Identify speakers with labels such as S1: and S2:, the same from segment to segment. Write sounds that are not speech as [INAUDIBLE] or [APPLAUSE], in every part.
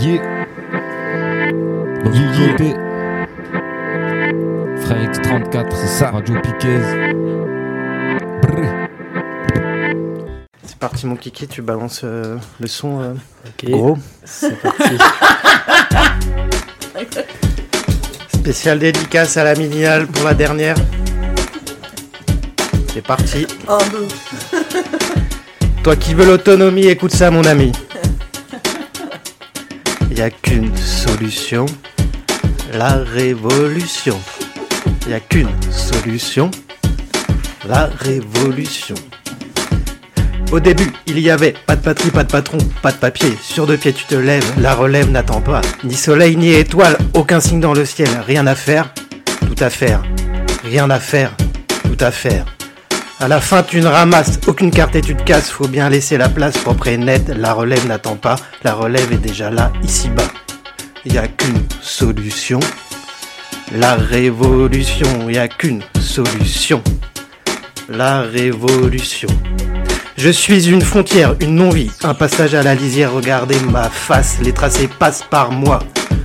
S1: Yeah. Donc,
S2: Yeah, yeah.
S1: côté, Frère X34, c'est ça. Radio Piquez. Brr.
S3: C'est parti mon kiki, tu balances euh, le son euh,
S4: Ok,
S3: gros.
S4: c'est [LAUGHS] parti.
S3: Spécial dédicace à la midinale pour la dernière. C'est parti. [LAUGHS] Toi qui veux l'autonomie, écoute ça mon ami. Il a qu'une solution, la révolution. Il a qu'une solution, la révolution. Au début, il y avait pas de patrie, pas de patron, pas de papier. Sur deux pieds, tu te lèves, la relève n'attend pas. Ni soleil, ni étoile, aucun signe dans le ciel. Rien à faire, tout à faire. Rien à faire, tout à faire. À la fin, tu ne ramasses aucune carte et tu te casses. Faut bien laisser la place propre et nette. La relève n'attend pas, la relève est déjà là, ici-bas. Il n'y a qu'une solution. La révolution, il n'y a qu'une solution. La révolution. Je suis une frontière, une non-vie, un passage à la lisière, regardez ma face, les tracés passent par moi.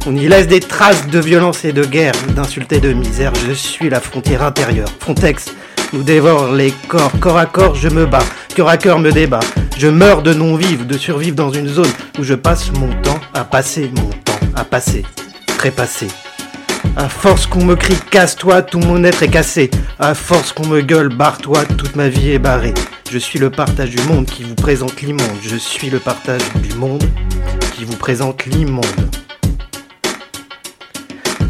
S3: On y laisse des traces de violence et de guerre, d'insultes et de misère, je suis la frontière intérieure. Frontex nous dévore les corps, corps à corps je me bats, cœur à cœur me débat. Je meurs de non-vivre, de survivre dans une zone où je passe mon temps à passer, mon temps à passer, trépasser. À force qu'on me crie casse-toi, tout mon être est cassé. À force qu'on me gueule barre-toi, toute ma vie est barrée. Je suis le partage du monde qui vous présente l'immonde. Je suis le partage du monde qui vous présente l'immonde.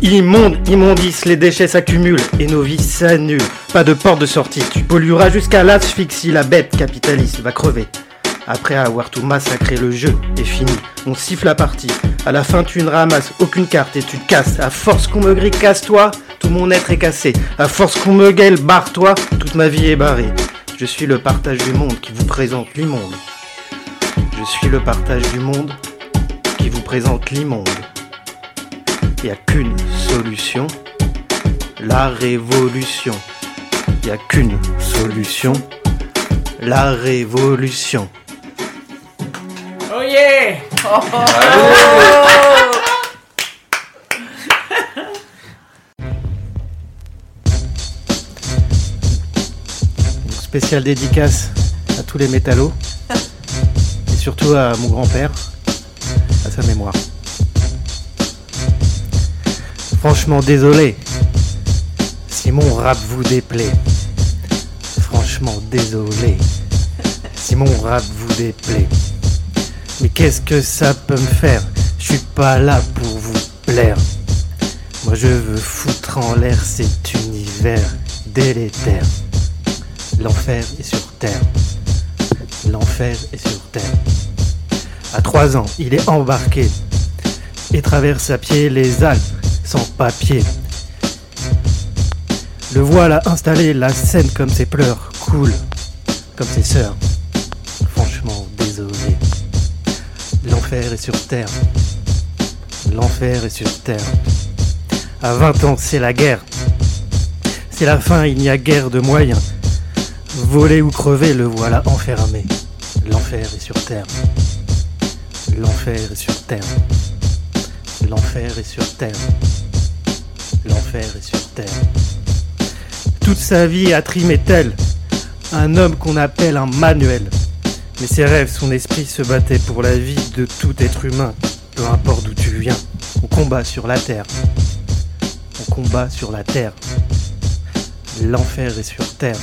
S3: Immonde, immondice, les déchets s'accumulent et nos vies s'annulent. Pas de porte de sortie, tu pollueras jusqu'à l'asphyxie. La bête capitaliste va crever. Après avoir tout massacré, le jeu est fini. On siffle la partie. À la fin, tu ne ramasses aucune carte et tu te casses. À force qu'on me grille, casse-toi, tout mon être est cassé. À force qu'on me gueule, barre-toi, toute ma vie est barrée. Je suis le partage du monde qui vous présente l'immonde. Je suis le partage du monde qui vous présente l'immonde. Il n'y a qu'une solution, la révolution. Il n'y a qu'une solution, la révolution.
S4: Oh yeah
S3: spéciale dédicace à tous les métallos et surtout à mon grand-père, à sa mémoire. Franchement désolé si mon rap vous déplaît. Désolé si mon rap vous déplaît. Mais qu'est-ce que ça peut me faire? Je suis pas là pour vous plaire. Moi je veux foutre en l'air cet univers délétère. L'enfer est sur terre. L'enfer est sur terre. À trois ans, il est embarqué et traverse à pied les Alpes sans papier. Le voilà installé, la scène comme ses pleurs coule, comme ses sœurs. Franchement, désolé. L'enfer est sur terre. L'enfer est sur terre. À 20 ans, c'est la guerre. C'est la fin, il n'y a guère de moyens. Voler ou crever, le voilà enfermé. L'enfer est sur terre. L'enfer est sur terre. L'enfer est sur terre. L'enfer est sur terre. Toute sa vie a trimé tel un homme qu'on appelle un manuel. Mais ses rêves, son esprit se battait pour la vie de tout être humain, peu importe d'où tu viens. On combat sur la terre. On combat sur la terre. L'enfer est sur terre.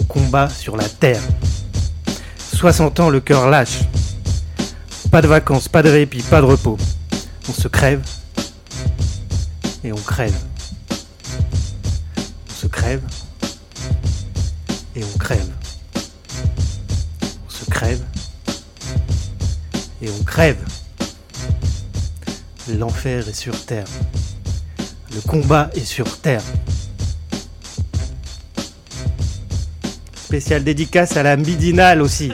S3: On combat sur la terre. 60 ans, le cœur lâche. Pas de vacances, pas de répit, pas de repos. On se crève et on crève. On se crève et on crève. On se crève et on crève. L'enfer est sur terre. Le combat est sur terre. Spécial dédicace à la midinale aussi.